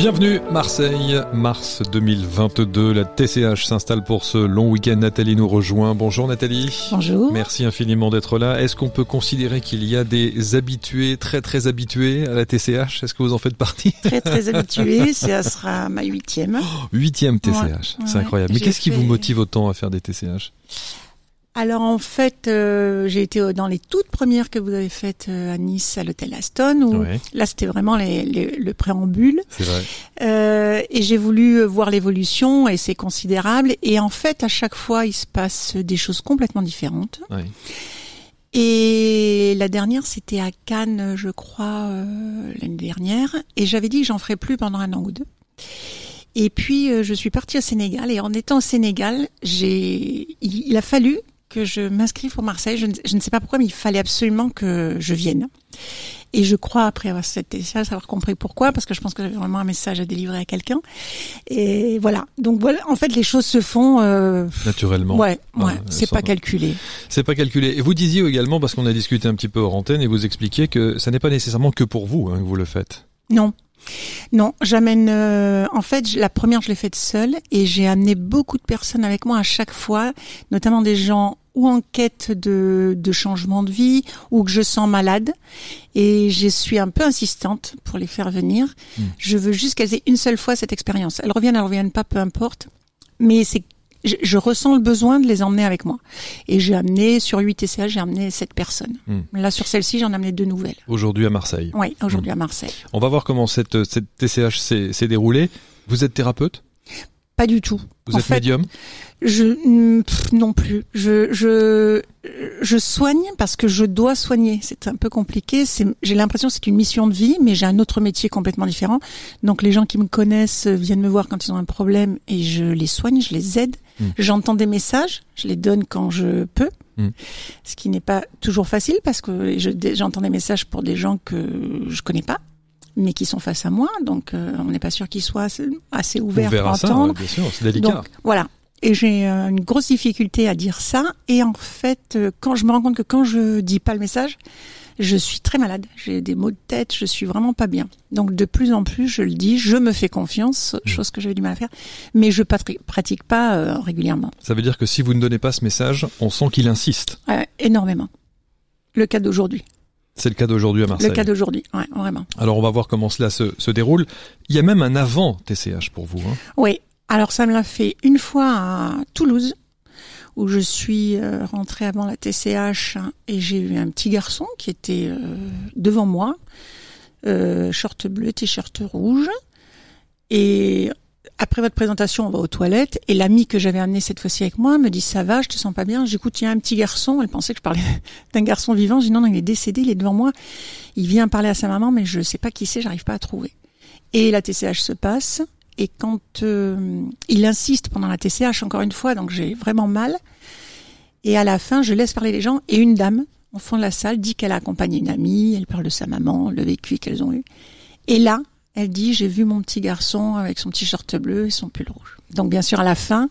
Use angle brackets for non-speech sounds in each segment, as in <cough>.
Bienvenue Marseille, mars 2022, la TCH s'installe pour ce long week-end. Nathalie nous rejoint. Bonjour Nathalie. Bonjour. Merci infiniment d'être là. Est-ce qu'on peut considérer qu'il y a des habitués, très très habitués à la TCH Est-ce que vous en faites partie? Très très <laughs> habituée, ça sera ma huitième. Huitième TCH, c'est incroyable. Mais qu'est-ce qui vous motive autant à faire des TCH alors en fait, euh, j'ai été dans les toutes premières que vous avez faites euh, à Nice, à l'hôtel Aston, où là c'était vraiment les, le préambule. Vrai. Euh, et j'ai voulu voir l'évolution et c'est considérable. Et en fait, à chaque fois, il se passe des choses complètement différentes. Et la dernière, c'était à Cannes, je crois, l'année dernière. Et j'avais dit que j'en ferais plus pendant un an ou deux. Et puis je suis partie au Sénégal et en étant au Sénégal, j'ai il, a fallu que je m'inscrive pour Marseille. Je ne, sais pas pourquoi, mais il fallait absolument que je vienne. Et je crois, après avoir cette message, avoir compris pourquoi, parce que je pense que j'avais vraiment un message à délivrer à quelqu'un. Et voilà. Donc voilà, en fait, les choses se font euh... naturellement. Ouais, ouais. c'est pas calculé. C'est pas calculé. Et vous disiez également, parce qu'on a discuté un petit peu hors antenne, et vous expliquiez que ça n'est pas nécessairement que pour vous hein, que vous le faites. Non. Non, j'amène. Euh, en fait, la première, je l'ai faite seule et j'ai amené beaucoup de personnes avec moi à chaque fois, notamment des gens ou en quête de, de changement de vie ou que je sens malade et je suis un peu insistante pour les faire venir. Hmm. Je veux juste qu'elles aient une seule fois cette expérience. Elles reviennent, elles reviennent pas, peu importe. Mais c'est je, ressens le besoin de les emmener avec moi. Et j'ai amené, sur 8 TCA, j'ai amené 7 personnes. Hmm. Là, sur celle-ci, j'en ai amené deux nouvelles. Aujourd'hui à Marseille. Oui, aujourd'hui hmm. à Marseille. On va voir comment cette, cette TCH s'est déroulée. Vous êtes thérapeute? Pas du tout. Vous êtes médium? Je non plus. Je je je soigne parce que je dois soigner. C'est un peu compliqué. C'est j'ai l'impression que c'est une mission de vie, mais j'ai un autre métier complètement différent. Donc les gens qui me connaissent viennent me voir quand ils ont un problème et je les soigne, je les aide. Hmm. J'entends des messages, je les donne quand je peux. Hmm. Ce qui n'est pas toujours facile parce que j'entends des messages pour des gens que je connais pas mais qui sont face à moi, donc euh, on n'est pas sûr qu'ils soient assez, ouverts pour entendre. bien sûr, c'est délicat. Donc, voilà, et j'ai euh, une grosse difficulté à dire ça. Et en fait, euh, quand je me rends compte que quand je dis pas le message, je suis très malade. J'ai des maux de tête, je suis vraiment pas bien. Donc de plus en plus, je le dis, je me fais confiance, mmh. chose que j'avais du mal à faire, mais je pratique pas euh, régulièrement. Ça veut dire que si vous ne donnez pas ce message, on sent qu'il insiste. énormément. Le cas d'aujourd'hui. C'est le cas d'aujourd'hui à Marseille. Le cas d'aujourd'hui, ouais, vraiment. Alors on va voir comment cela se, se, déroule. Il y a même un avant TCH pour vous. Hein. Oui, alors ça me l'a fait une fois à Toulouse où je suis euh, rentrée avant la TCH et j'ai eu un petit garçon qui était euh, devant moi, euh, short bleu, t-shirt rouge. Et après votre présentation, on va aux toilettes et l'ami que j'avais amené cette fois-ci avec moi me dit ça va, je te sens pas bien. J'écoute, il y a un petit garçon. Elle pensait que je parlais <laughs> d'un garçon vivant. Je dis non, non, il est décédé, il est devant moi. Il vient parler à sa maman, mais je sais pas qui c'est, j'arrive pas à trouver. Et la TCH se passe. Et quand euh, il insiste pendant la TCH, encore une fois, donc j'ai vraiment mal. Et à la fin, je laisse parler les gens. Et une dame, au fond de la salle, dit qu'elle a accompagné une amie, elle parle de sa maman, le vécu qu'elles ont eu. Et là, elle dit, j'ai vu mon petit garçon avec son petit short bleu et son pull rouge. Donc bien sûr, à la fin,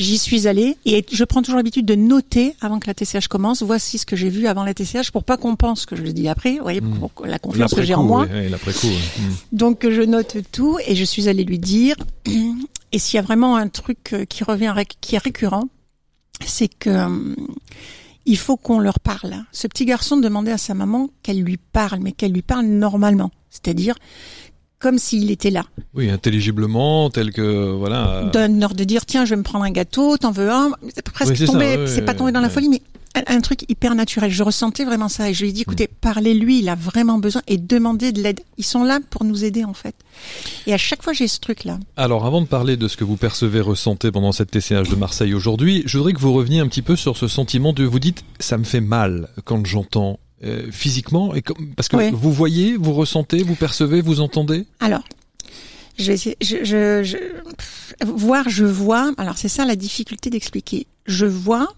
J'y suis allée et je prends toujours l'habitude de noter avant que la TCH commence. Voici ce que j'ai vu avant la TCH pour pas qu'on pense que je le dis après. Vous voyez, pour hmm. la confiance que j'ai en moi. Hmm. Donc je note tout et je suis allée lui dire. <clears throat> Et s'il y a vraiment un truc euh, qui revient, qui est récurrent, c'est que hum, il faut qu'on leur parle. Ce petit garçon demandait à sa maman qu'elle lui parle, mais qu'elle lui parle normalement. C'est-à-dire comme s'il était là. Oui, intelligiblement, tel que voilà. Donne ordre de dire tiens, je vais me prendre un gâteau, t'en veux un. C'est presque tombé, c'est pas tombé dans la folie, mais un, truc hyper naturel. Je ressentais vraiment ça et je lui ai dit écoutez, mm. parlez-lui, il a vraiment besoin et demandez de l'aide. Ils sont là pour nous aider en fait. Et à chaque fois j'ai ce truc là. Alors avant de parler de ce que vous percevez, ressentez pendant cette TCH de Marseille aujourd'hui, je voudrais que vous reveniez un petit peu sur ce sentiment de vous dites ça me fait mal quand j'entends euh, physiquement et parce que vous voyez, vous ressentez, vous percevez, vous entendez? Alors, je vais essayer, je, je, je voir, je vois. Alors c'est ça la difficulté d'expliquer. Je vois,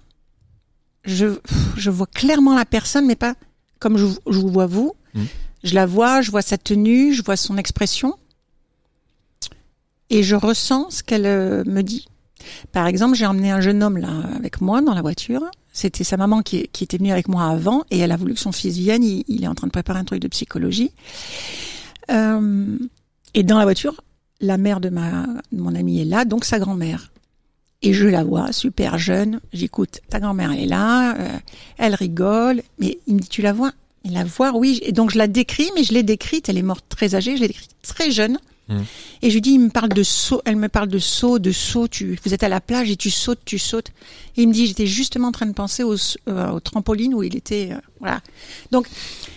je, je vois clairement la personne, mais pas comme je, je vous vois vous. Hmm. Je la vois, je vois sa tenue, je vois son expression, et je ressens ce qu'elle euh, me dit. Par exemple, j'ai emmené un jeune homme là avec moi dans la voiture c'était sa maman qui, était venue avec moi avant et elle a voulu que son fils vienne. Il, est en train de préparer un truc de psychologie. Euh, et dans la voiture, la mère de ma mon amie est là, donc sa grand-mère. Et je la vois, super jeune. J'écoute, ta grand-mère elle est là, euh, elle rigole. Mais il me dit, tu la vois? La voit, oui. Et donc je la décris, mais je l'ai décrite. Elle est morte très âgée, je l'ai décrite très jeune. Mmh. Et je lui dis, il me parle de saut, elle me parle de saut, de saut. Tu, vous êtes à la plage et tu sautes, tu sautes. Et il me dit, j'étais justement en train de penser au, euh, au trampoline où il était, euh, voilà. Donc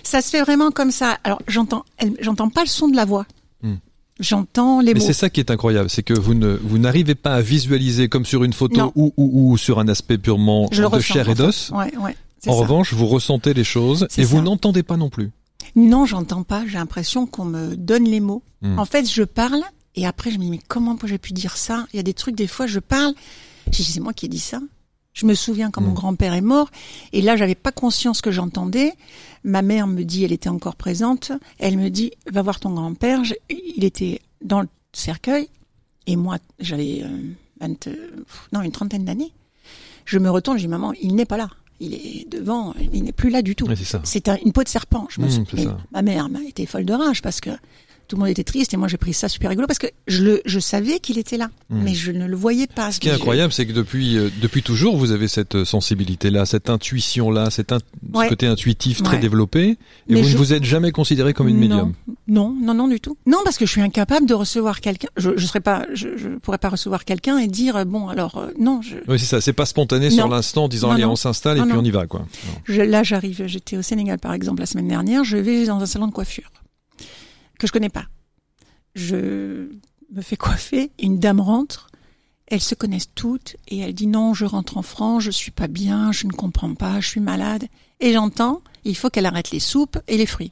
ça se fait vraiment comme ça. Alors j'entends, j'entends pas le son de la voix. Hmm. J'entends les Mais mots. c'est ça qui est incroyable, c'est que vous ne vous n'arrivez pas à visualiser comme sur une photo ou, ou, ou sur un aspect purement Je de ressens, chair et en fait. d'os. Ouais, ouais. c'est En ça. revanche, vous ressentez les choses et vous n'entendez pas non plus. Non, j'entends pas. J'ai l'impression qu'on me donne les mots. Hmm. En fait, je parle et après je me dis mais comment j'ai pu dire ça? Il y a des trucs des fois je parle, je dis c'est moi qui ai dit ça. Je me souviens quand Hmm. mon grand-père est mort et là j'avais pas conscience que j'entendais. Ma mère me dit, elle était encore présente. Elle me dit va voir ton grand-père. Il était dans le cercueil et moi j'avais euh, 20, euh, non une trentaine d'années. Je me retourne, je dis maman il n'est pas là. Il est devant, il n'est plus là du tout. Ouais, c'est un- une peau de serpent. Je me Mmh. Ma mère m'a été folle de rage parce que tout le monde était triste et moi j'ai pris ça super rigolo parce que je le, je savais qu'il était là, Mmh. mais je ne le voyais pas. Ce qui est incroyable, c'est que depuis euh, depuis toujours, vous avez cette sensibilité-là, cette intuition-là, cet in- ce côté intuitif très développé, et Mais vous je- ne vous êtes jamais considéré comme une médium. Non, non, non du tout. Non, parce que je suis incapable de recevoir quelqu'un. Je, je serais pas, je, je pourrais pas recevoir quelqu'un et dire euh, bon alors euh, non. Je, Oui, c'est ça. C'est pas spontané sur l'instant, en disant Non, allez, on s'installe et puis on y va, quoi. Là j'arrive. J'étais au Sénégal par exemple la semaine dernière. Je vais dans un salon de coiffure que je connais pas. Je me fais coiffer. Une dame rentre. Elles se connaissent toutes et elle dit non, je rentre en France, je suis pas bien, je ne comprends pas, je suis malade. Et j'entends, il faut qu'elle arrête les soupes et les fruits.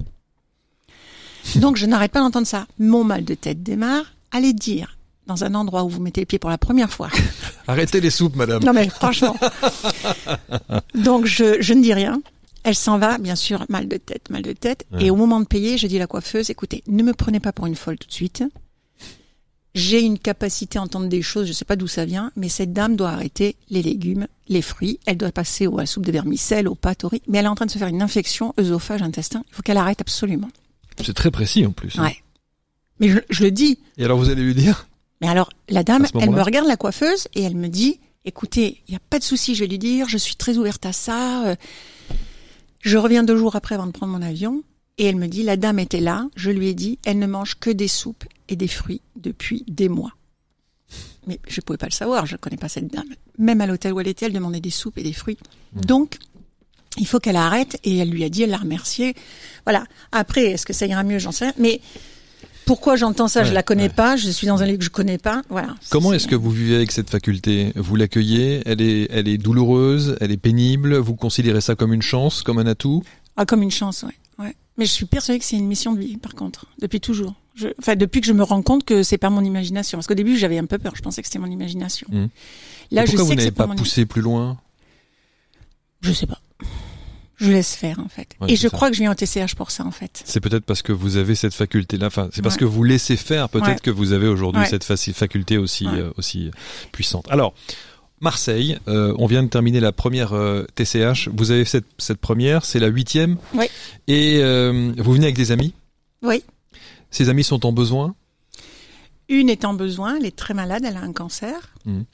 Donc je n'arrête pas d'entendre ça. Mon mal de tête démarre. Allez dire dans un endroit où vous mettez les pieds pour la première fois. Arrêtez les soupes, madame. Non mais franchement. Donc je, je ne dis rien. Elle s'en va, bien sûr, mal de tête, mal de tête. Ouais. Et au moment de payer, je dis à la coiffeuse, écoutez, ne me prenez pas pour une folle tout de suite. J'ai une capacité à entendre des choses, je sais pas d'où ça vient, mais cette dame doit arrêter les légumes, les fruits. Elle doit passer au- à la soupe de vermicelle, aux pâtes, au riz. Mais elle est en train de se faire une infection œsophage, intestin. Il faut qu'elle arrête absolument. C'est très précis en plus. hein. Ouais. Mais je, je le dis. Et alors vous allez lui dire? Mais alors, la dame, elle me regarde la coiffeuse et elle me dit, écoutez, il n'y a pas de souci, je vais lui dire, je suis très ouverte à ça. euh, Je reviens deux jours après avant de prendre mon avion. Et elle me dit, la dame était là, je lui ai dit, elle ne mange que des soupes et des fruits depuis des mois. Mais je pouvais pas le savoir, je connais pas cette dame. Même à l'hôtel où elle était, elle demandait des soupes et des fruits. Donc, il faut qu'elle arrête. Et elle lui a dit, elle l'a remercié. Voilà. Après, est-ce que ça ira mieux, j'en sais rien. Mais pourquoi j'entends ça, je Ouais, la connais ouais. pas. Je suis dans un lieu que je connais pas. Voilà. Comment est-ce que vous vivez avec cette faculté? Vous l'accueillez? Elle est, elle est douloureuse? Elle est pénible? Vous considérez ça comme une chance, comme un atout? Ah, comme une chance, ouais. ouais. Mais je suis persuadée que c'est une mission de vie, par contre, depuis toujours. Je, enfin, depuis que je me rends compte que c'est pas mon imagination. Parce qu'au début, j'avais un peu peur. Je pensais que c'était mon imagination. Mhm. Là, Et je Pourquoi sais vous n'avez pas, pas poussé plus loin? Je sais pas. Je laisse faire, en fait. Ouais, Et je ça. crois que je viens au TCH pour ça, en fait. C'est peut-être parce que vous avez cette faculté-là. Enfin, c'est parce Ouais. que vous laissez faire. Peut-être Ouais. que vous avez aujourd'hui cette faculté aussi, euh, aussi puissante. Alors, Marseille. euh, on vient de terminer la première euh, TCH. Vous avez cette, cette première, c'est la huitième. Oui. Et euh, vous venez avec des amis? Oui. Ces amis sont en besoin? Une est en besoin, elle est très malade, elle a un cancer. Mhm.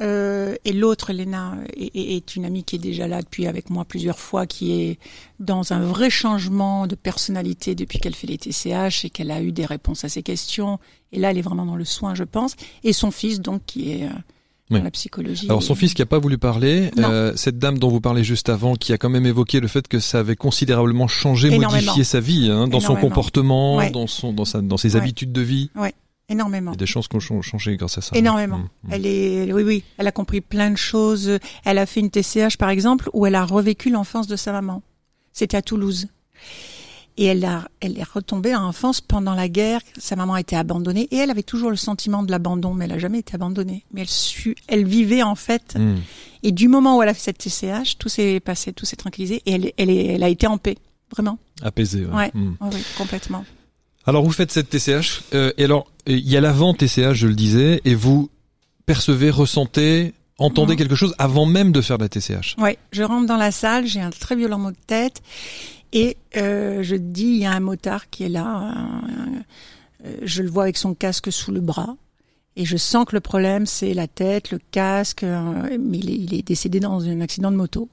Euh, et l'autre, Léna, est, une amie qui est déjà là depuis avec moi plusieurs fois, qui est dans un vrai changement de personnalité depuis qu'elle fait les TCH et qu'elle a eu des réponses à ses questions. Et là, elle est vraiment dans le soin, je pense. Et son fils, donc, qui est euh, Oui. dans la psychologie. Alors son fils qui a pas voulu parler, euh, cette dame dont vous parlez juste avant, qui a quand même évoqué le fait que ça avait considérablement changé, Énormément. modifié sa vie, hein, dans son comportement, Ouais. dans son, dans sa, dans ses Ouais. habitudes de vie. Énormément. Il y a des chances qu'on ont changé grâce à ça. Énormément. Mmh, mmh. Elle est, oui, oui, elle a compris plein de choses. Elle a fait une TCH, par exemple, où elle a revécu l'enfance de sa maman. C'était à Toulouse. Et elle a, elle est retombée en enfance pendant la guerre. Sa maman a été abandonnée et elle avait toujours le sentiment de l'abandon, mais elle a jamais été abandonnée. Mais elle su, elle vivait en fait. Mmh. Et du moment où elle a fait cette TCH, tout s'est passé, tout s'est tranquillisé et elle, elle, est, elle a été en paix. Vraiment. Apaisé. Ouais. Ouais. Oui, complètement. Alors vous faites cette TCH, euh, et alors il y a l'avant TCH, je le disais, et vous percevez, ressentez, entendez Mhm. quelque chose avant même de faire de la TCH. Ouais, je rentre dans la salle, j'ai un très violent mot de tête et euh, je dis il y a un motard qui est là, un, je le vois avec son casque sous le bras. Et je sens que le problème, c'est la tête, le casque, mais il est, décédé dans un accident de moto.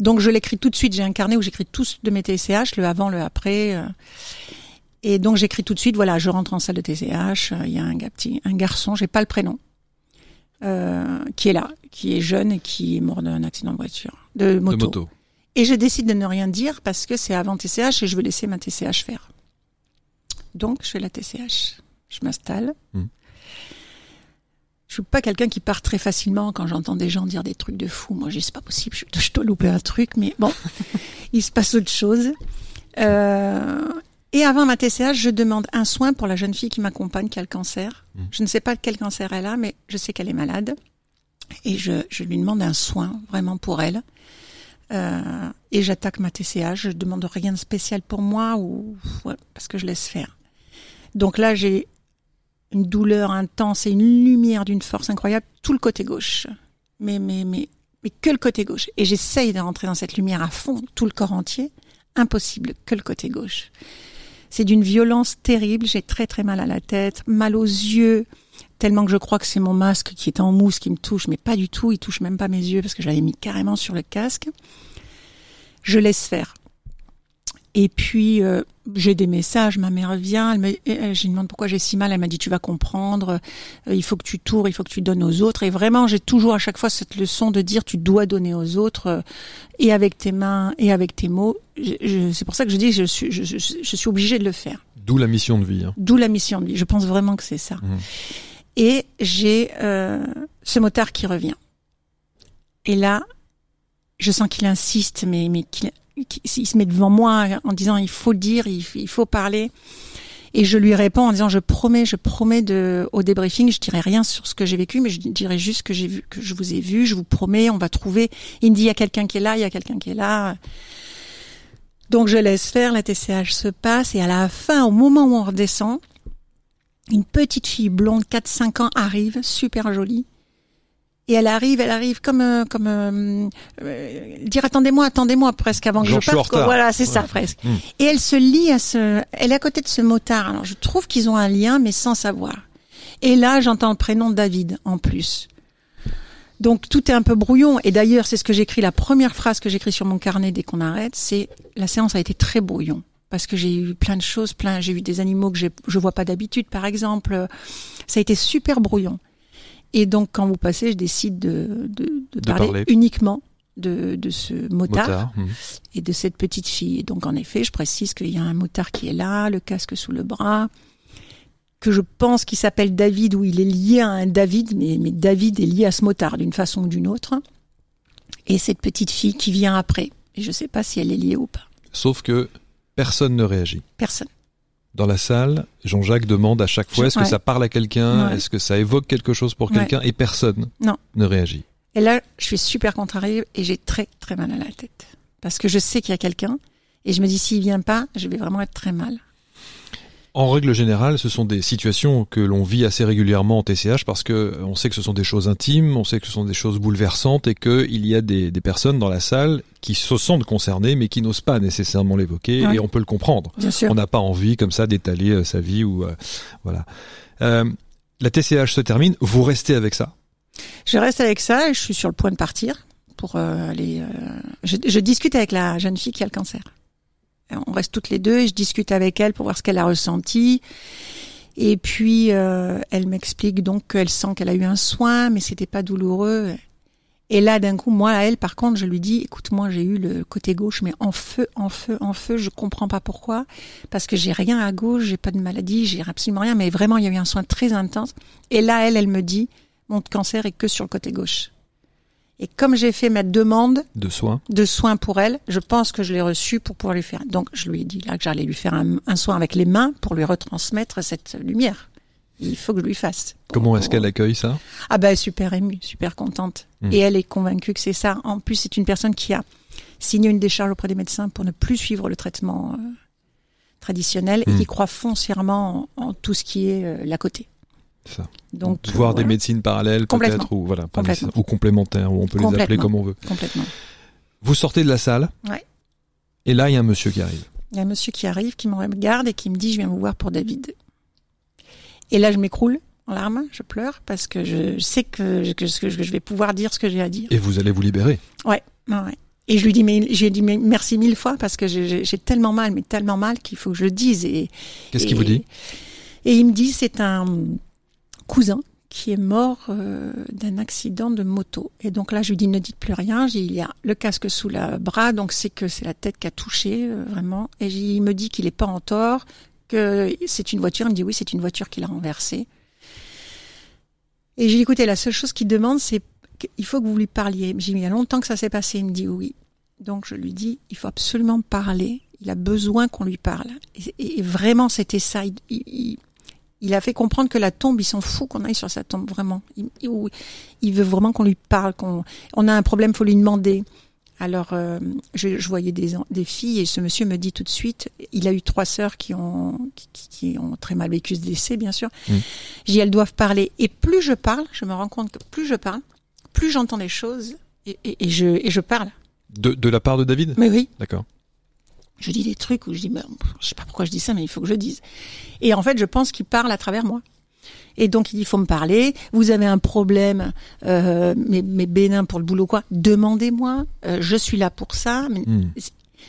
Donc je l'écris tout de suite, j'ai un carnet où j'écris tous de mes TCH, le avant, le après. Et donc j'écris tout de suite, voilà, je rentre en salle de TCH, il y a un, petit, un garçon, j'ai pas le prénom, euh, qui est là, qui est jeune et qui est mort d'un accident de voiture, de moto. Et je décide de ne rien dire parce que c'est avant TCH et je veux laisser ma TCH faire. Donc je fais la TCH, je m'installe. Hmm. Je suis pas quelqu'un qui part très facilement quand j'entends des gens dire des trucs de fou. Moi, je dis c'est pas possible, je, je dois louper un truc, mais bon, <laughs> il se passe autre chose. Euh, et avant ma TCH, je demande un soin pour la jeune fille qui m'accompagne, qui a le cancer. Mmh. Je ne sais pas quel cancer elle a, mais je sais qu'elle est malade. Et je, je, lui demande un soin vraiment pour elle. Euh, et j'attaque ma TCH. Je demande rien de spécial pour moi ou ouais, parce que je laisse faire. Donc là, j'ai une douleur intense et une lumière d'une force incroyable, tout le côté gauche. Mais, mais, mais, mais que le côté gauche. Et j'essaye de rentrer dans cette lumière à fond, tout le corps entier. Impossible, que le côté gauche. C'est d'une violence terrible. J'ai très très mal à la tête, mal aux yeux, tellement que je crois que c'est mon masque qui est en mousse qui me touche, mais pas du tout. Il touche même pas mes yeux parce que je l'avais mis carrément sur le casque. Je laisse faire. Et puis euh, j'ai des messages, ma mère vient, elle me, je lui demande pourquoi j'ai si mal, elle m'a dit tu vas comprendre, euh, il faut que tu tours, il faut que tu donnes aux autres. Et vraiment j'ai toujours à chaque fois cette leçon de dire tu dois donner aux autres euh, et avec tes mains et avec tes mots. c'est pour ça que je dis je suis je, je, suis obligée de le faire. D'où la mission de vie. Hein. D'où la mission de vie. Je pense vraiment que c'est ça. Mmh. Et j'ai ce motard qui revient. Et là, je sens qu'il insiste, mais mais qu'il il se met devant moi en disant il faut dire, il, faut parler. Et je lui réponds en disant je promets, je promets de au débriefing, je dirai rien sur ce que j'ai vécu, mais je dirai juste que j'ai vu, que je vous ai vu, je vous promets, on va trouver. Il me dit il y a quelqu'un qui est là, il y a quelqu'un qui est là. Donc je laisse faire, la TCH se passe et à la fin, au moment où on redescend, une petite fille blonde, 4-5 ans, arrive, super jolie, et elle arrive, elle arrive comme euh, comme euh, euh, dire attendez-moi, attendez-moi presque avant que je parte. Voilà, c'est ça presque. Hmm. Et elle se lie à ce, elle est à côté de ce motard. Alors je trouve qu'ils ont un lien, mais sans savoir. Et là, j'entends le prénom David en plus. Donc tout est un peu brouillon. Et d'ailleurs, c'est ce que j'écris. La première phrase que j'écris sur mon carnet dès qu'on arrête, c'est la séance a été très brouillon parce que j'ai eu plein de choses, plein. J'ai eu des animaux que je vois pas d'habitude, par exemple. Ça a été super brouillon. Et donc, quand vous passez, je décide de, de, de, parler, uniquement de, de ce motard, hmm. et de cette petite fille. Et donc, en effet, je précise qu'il y a un motard qui est là, le casque sous le bras, que je pense qu'il s'appelle David ou il est lié à un David, mais, mais David est lié à ce motard d'une façon ou d'une autre. Et cette petite fille qui vient après. Et je ne sais pas si elle est liée ou pas. Sauf que personne ne réagit. Personne dans la salle, Jean-Jacques demande à chaque fois est-ce que ça parle à quelqu'un, est-ce que ça évoque quelque chose pour quelqu'un, et personne ne réagit. Et là, je suis super contrariée et j'ai très très mal à la tête. Parce que je sais qu'il y a quelqu'un et je me dis s'il vient pas, je vais vraiment être très mal. En règle générale, ce sont des situations que l'on vit assez régulièrement en TCH parce que euh, on sait que ce sont des choses intimes, on sait que ce sont des choses bouleversantes et qu'il y a des, des, personnes dans la salle qui se sentent concernées mais qui n'osent pas nécessairement l'évoquer et on peut le comprendre. On n'a pas envie comme ça d'étaler euh, sa vie ou euh, voilà. Euh, la TCH se termine, vous restez avec ça? Je reste avec ça et je suis sur le point de partir pour aller. Je, je discute avec la jeune fille qui a le cancer on reste toutes les deux et je discute avec elle pour voir ce qu'elle a ressenti. Et puis euh, elle m'explique donc qu'elle sent qu'elle a eu un soin, mais c'était pas douloureux. Et là, d'un coup, moi, elle, par contre, je lui dis, écoute, moi, j'ai eu le côté gauche, mais en feu, en feu, en feu. Je comprends pas pourquoi, parce que j'ai rien à gauche, j'ai pas de maladie, j'ai absolument rien, mais vraiment, il y a eu un soin très intense. Et là, elle, elle me dit, mon cancer est que sur le côté gauche. Et comme j'ai fait ma demande de soins, de soins pour elle, je pense que je l'ai reçue pour pouvoir lui faire. Donc je lui ai dit là que j'allais lui faire un, soin avec les mains pour lui retransmettre cette lumière. Il faut que je lui fasse. Comment est-ce qu'elle accueille ça? Ah ben super émue, super contente. Hmm. Et elle est convaincue que c'est ça. En plus, c'est une personne qui a signé une décharge auprès des médecins pour ne plus suivre le traitement euh, traditionnel et hmm. qui croit foncièrement en, tout ce qui est euh, l'à côté. Ça. Donc, voir des médecines parallèles peut-être ou voilà ou complémentaires ou on peut les appeler comme on veut. Complètement. Vous sortez de la salle. Ouais. Et là, il y a un monsieur qui arrive. Il y a un monsieur qui arrive, qui me regarde et qui me dit, je viens vous voir pour David. Et là, je m'écroule en larmes, je pleure parce que je sais que, que, je vais pouvoir dire ce que j'ai à dire. Et vous allez vous libérer. Ouais, ouais. Et je lui dis mais j'ai dit mais merci mille fois parce que j'ai tellement mal, mais tellement mal qu'il faut que je le dise. Et qu'est-ce qu'il vous dit? Et il me dit c'est un cousin qui est mort euh, d'un accident de moto. Et donc là, je lui dis ne dites plus rien. il y a le casque sous le bras, donc c'est que c'est la tête qui a touché euh, vraiment. Et il me dit qu'il est pas en tort, que c'est une voiture. Il me dit oui, c'est une voiture qui l'a renversé. Et j'ai dit écoutez, la seule chose qu'il demande, c'est qu'il faut que vous lui parliez. J'ai dit il y a longtemps que ça s'est passé. Il me dit oui. Donc je lui dis il faut absolument parler. Il a besoin qu'on lui parle. Et, vraiment, c'était ça. il a fait comprendre que la tombe, il s'en fout qu'on aille sur sa tombe, vraiment. Il, il veut vraiment qu'on lui parle, qu'on on a un problème, faut lui demander. Alors, euh, je, je, voyais des, des filles et ce monsieur me dit tout de suite, il a eu trois sœurs qui ont, qui, qui ont très mal vécu ce décès, bien sûr. Mmh. J'ai dit, elles doivent parler. Et plus je parle, je me rends compte que plus je parle, plus j'entends des choses et, et, et, je, et je parle. De, de la part de David? Mais oui. D'accord je dis des trucs où je dis, mais, je sais pas pourquoi je dis ça, mais il faut que je dise. Et en fait, je pense qu'il parle à travers moi. Et donc il dit, il faut me parler. Vous avez un problème, euh, mais, mais bénin pour le boulot quoi Demandez-moi. Euh, je suis là pour ça. Mais, hmm.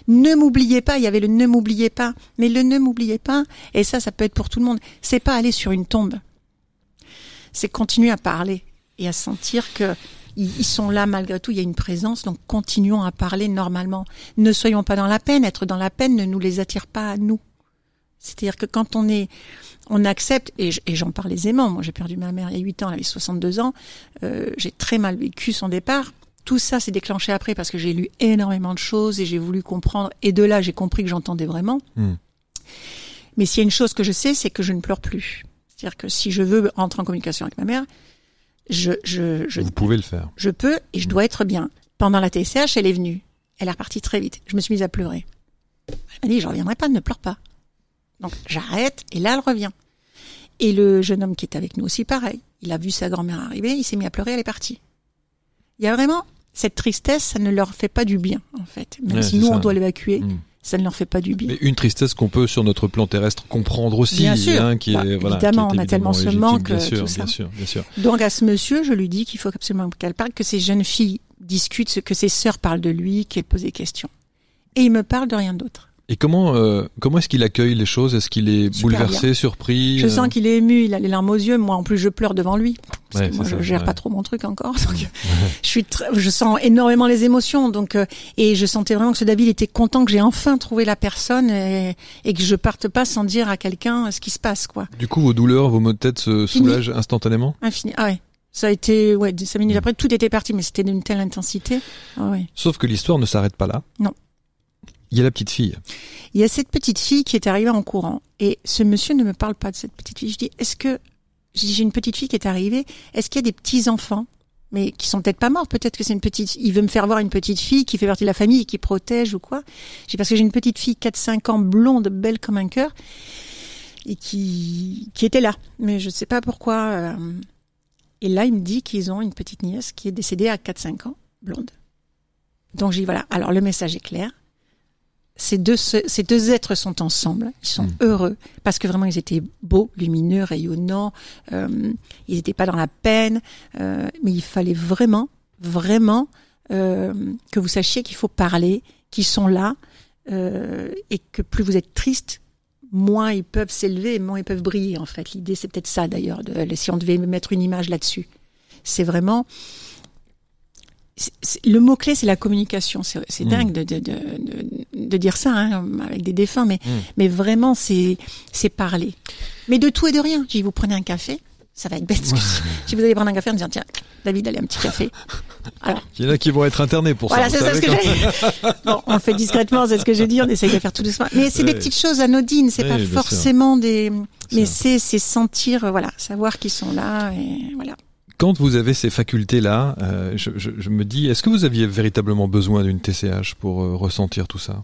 Ne m'oubliez pas. Il y avait le ne m'oubliez pas. Mais le ne m'oubliez pas. Et ça, ça peut être pour tout le monde. C'est pas aller sur une tombe. C'est continuer à parler et à sentir que ils, sont là malgré tout, il y a une présence, donc continuons à parler normalement. Ne soyons pas dans la peine, être dans la peine ne nous les attire pas à nous. C'est-à-dire que quand on est, on accepte, et j'en parle aisément, moi j'ai perdu ma mère il y a 8 ans, elle avait 62 ans, euh, j'ai très mal vécu son départ, tout ça s'est déclenché après parce que j'ai lu énormément de choses et j'ai voulu comprendre, et de là j'ai compris que j'entendais vraiment. Hmm. Mais s'il y a une chose que je sais, c'est que je ne pleure plus. C'est-à-dire que si je veux rentrer en communication avec ma mère, je, je, je, Vous pouvez le faire. Je peux et je dois être bien. Pendant la TSH, elle est venue. Elle est repartie très vite. Je me suis mise à pleurer. Elle m'a dit, je reviendrai pas, ne pleure pas. Donc j'arrête et là, elle revient. Et le jeune homme qui est avec nous aussi, pareil. Il a vu sa grand-mère arriver, il s'est mis à pleurer, elle est partie. Il y a vraiment cette tristesse, ça ne leur fait pas du bien, en fait. Même si nous, on doit l'évacuer. Mm ça ne leur fait pas du bien. Mais une tristesse qu'on peut sur notre plan terrestre comprendre aussi, bien sûr. Hein, qui est, bah, évidemment, on a tellement ce manque, bien sûr, tout ça. Bien sûr, bien sûr. Donc à ce monsieur, je lui dis qu'il faut absolument qu'elle parle, que ces jeunes filles discutent, que ses sœurs parlent de lui, qu'elles posent des questions. Et il me parle de rien d'autre. Et comment euh, comment est-ce qu'il accueille les choses? Est-ce qu'il est bouleversé, surpris Je sens euh? qu'il est ému, il a les larmes aux yeux. Moi, en plus, je pleure devant lui. Parce que moi, je gère pas trop mon truc encore. Donc, <laughs> je suis, je sens énormément les émotions. Donc, euh, et je sentais vraiment que ce David était content que j'ai enfin trouvé la personne et, et, que je parte pas sans dire à quelqu'un ce qui se passe, quoi. Du coup, vos douleurs, vos maux de tête se soulagent instantanément? Infini. Ah ouais. Ça a été, ouais, cinq minutes mm. après, tout était parti, mais c'était d'une telle intensité. Ah ouais. Sauf que l'histoire ne s'arrête pas là. Non. Il y a la petite fille. Il y a cette petite fille qui est arrivée en courant. Et ce monsieur ne me parle pas de cette petite fille. Je dis, est-ce que, j'ai une petite fille qui est arrivée, est-ce qu'il y a des petits enfants? Mais qui sont peut-être pas morts, peut-être que c'est une petite, il veut me faire voir une petite fille qui fait partie de la famille et qui protège ou quoi. J'ai parce que j'ai une petite fille 4-5 ans, blonde, belle comme un cœur, et qui, qui était là. Mais je sais pas pourquoi. Euh. Et là, il me dit qu'ils ont une petite nièce qui est décédée à 4-5 ans, blonde. Donc j'ai voilà, alors le message est clair ces deux, ces deux êtres sont ensemble, ils sont hmm. heureux parce que vraiment ils étaient beaux, lumineux, rayonnants, euh, ils n'étaient pas dans la peine, euh, mais il fallait vraiment, vraiment euh, que vous sachiez qu'il faut parler, qu'ils sont là et que plus vous êtes triste, moins ils peuvent s'élever, moins ils peuvent briller en fait. L'idée c'est peut-être ça d'ailleurs, si on devait mettre une image là-dessus, c'est vraiment le mot clé c'est la communication. C'est mm. dingue de, de, de, de, dire ça hein, avec des défunts mais mm. mais vraiment c'est c'est parler. Mais de tout et de rien. Si vous prenez un café ça va être bête. <laughs> Si vous allez prendre un café en disant tiens David allez un petit café. <laughs> Alors. Il y en a qui vont être internés pour ça voilà c'est ça ce que j'ai bon on le fait discrètement c'est ce que j'ai dit on essaye de faire tout doucement. Mais c'est des petites choses anodines c'est pas forcément des mais c'est c'est sentir voilà savoir qu'ils sont là et voilà quand vous avez ces facultés-là, euh, je, je, je, me dis, est-ce que vous aviez véritablement besoin d'une TCH pour euh, ressentir tout ça?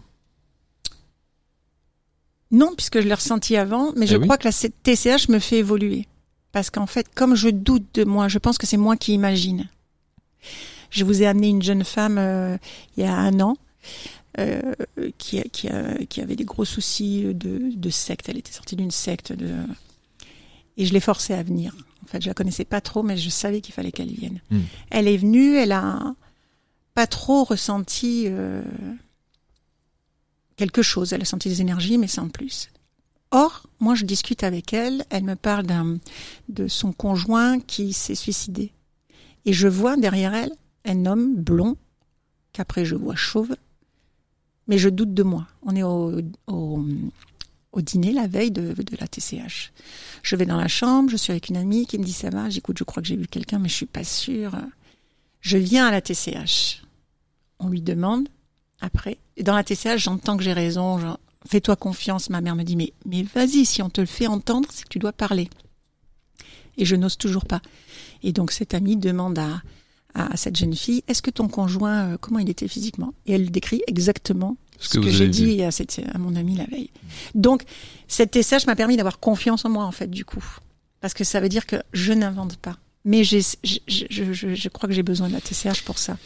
Non, puisque je l'ai ressenti avant, mais je eh crois que la TCH me fait évoluer. Parce qu'en fait, comme je doute de moi, je pense que c'est moi qui imagine. Je vous ai amené une jeune femme euh, il y a un an. qui, qui, qui, avait des gros soucis de, de secte. Elle était sortie d'une secte de, Et je l'ai forcée à venir. En fait, je la connaissais pas trop, mais je savais qu'il fallait qu'elle vienne. Hmm. Elle est venue, elle a pas trop ressenti euh, quelque chose. Elle a senti des énergies, mais sans plus. Or, moi, je discute avec elle. Elle me parle d'un de son conjoint qui s'est suicidé. Et je vois derrière elle un homme blond, qu'après je vois chauve, mais je doute de moi. On est au, au, dîner la veille de, de, la TCH. Je vais dans la chambre, je suis avec une amie qui me dit ça va, j'écoute, je crois que j'ai vu quelqu'un, mais je suis pas sûre. Je viens à la TCH. On lui demande, après, et dans la TCH, j'entends que j'ai raison, fais-toi confiance. Ma mère me dit, mais, mais vas-y, si on te le fait entendre, c'est que tu dois parler. Et je n'ose toujours pas. Et donc cette amie demande à, à cette jeune fille, est-ce que ton conjoint, euh, comment il était physiquement? Et elle décrit exactement ce, que, j'ai dit à, cette, à, mon amie la veille. Donc, cette TSH m'a permis d'avoir confiance en moi, en fait, du coup. Parce que ça veut dire que je n'invente pas. Mais je, je crois que j'ai besoin de la TCH pour ça.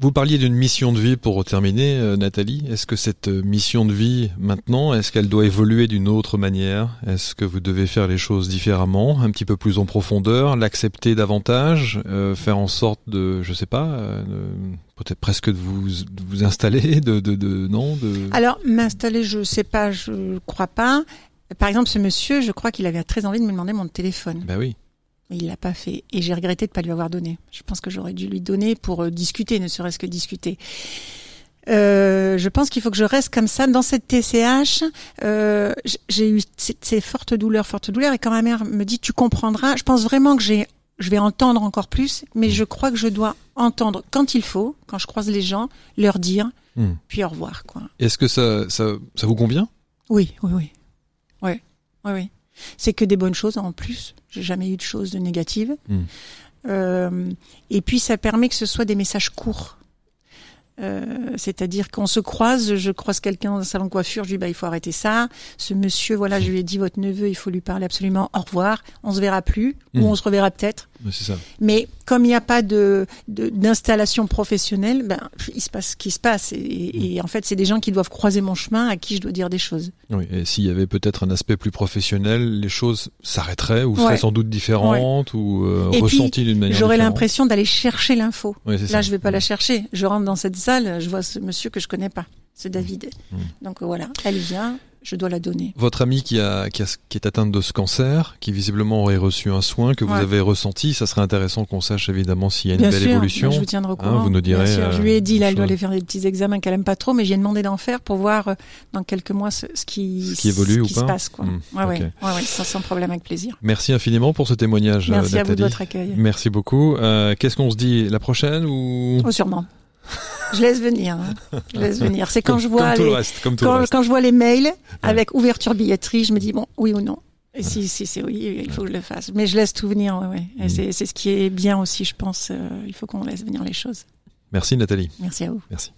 Vous parliez d'une mission de vie pour terminer, euh, Nathalie. Est-ce que cette euh, mission de vie, maintenant, est-ce qu'elle doit évoluer d'une autre manière? Est-ce que vous devez faire les choses différemment, un petit peu plus en profondeur, l'accepter davantage, euh, faire en sorte de, je sais pas, peut-être presque de vous, vous installer, <laughs> de, de, de non de... Alors m'installer, je sais pas, je crois pas. Par exemple, ce monsieur, je crois qu'il avait très envie de me demander mon téléphone. Ben oui. Il l'a pas fait. Et j'ai regretté de pas lui avoir donné. Je pense que j'aurais dû lui donner pour euh, discuter, ne serait-ce que discuter. Euh, je pense qu'il faut que je reste comme ça dans cette TCH. Euh, j'ai eu ces fortes douleurs, fortes douleurs, et quand ma mère me dit tu comprendras, je pense vraiment que j'ai, je vais entendre encore plus, mais je crois que je dois entendre quand il faut, quand je croise les gens, leur dire, hmm. puis au revoir. Quoi. Est-ce que ça, ça, ça vous convient? Oui, oui, oui, oui, oui, oui. C'est que des bonnes choses en plus. J'ai jamais eu de choses de négatives. Hmm. Euh, et puis ça permet que ce soit des messages courts. Euh, c'est-à-dire qu'on se croise, je croise quelqu'un dans un salon de coiffure, je lui dis bah il faut arrêter ça. Ce monsieur, voilà, je lui ai dit votre neveu, il faut lui parler absolument. Au revoir, on se verra plus ou hmm. on se reverra peut-être. Ça. Mais comme il n'y a pas de d'installation professionnelle, ben il se passe ce qui se passe et, hmm. en fait c'est des gens qui doivent croiser mon chemin à qui je dois dire des choses. Oui, et s'il y avait peut-être un aspect plus professionnel, les choses s'arrêteraient ou seraient sans doute différentes ou euh, ressenties d'une manière. J'aurais l'impression d'aller chercher l'info. Là, je vais pas la chercher. Je rentre dans cette je vois ce monsieur que je connais pas. C'est David. Mmh. Donc voilà, elle vient, je dois la donner. Votre amie qui, a, qui, est atteinte de ce cancer, qui visiblement aurait reçu un soin que vous avez ressenti, ça serait intéressant qu'on sache évidemment s'il y a une belle évolution. je vous tiendrai au hein, courant. vous nous direz. je lui ai dit, là, elle doit aller faire des petits examens qu'elle aime pas trop, mais j'ai demandé d'en faire pour voir euh, dans quelques mois ce, qui, ce qui évolue ou se passe. Quoi. Mmh, ouais, ouais, ouais, sans, problème, avec plaisir. Merci infiniment pour ce témoignage. Merci à vous de votre accueil. Merci beaucoup. Euh, Qu'est-ce qu'on se dit la prochaine ou? Oh, Sûrement. Je laisse venir. Hein. Je laisse venir. C'est quand je vois les, quand, je vois les mails avec ouverture billetterie, je me dis bon, oui ou non. Et si, si c'est oui, il faut que je le fasse. Mais je laisse tout venir. Ouais, ouais. Mm. C'est ce qui est bien aussi, je pense. Euh, il faut qu'on laisse venir les choses. Merci Nathalie. Merci à vous. Merci.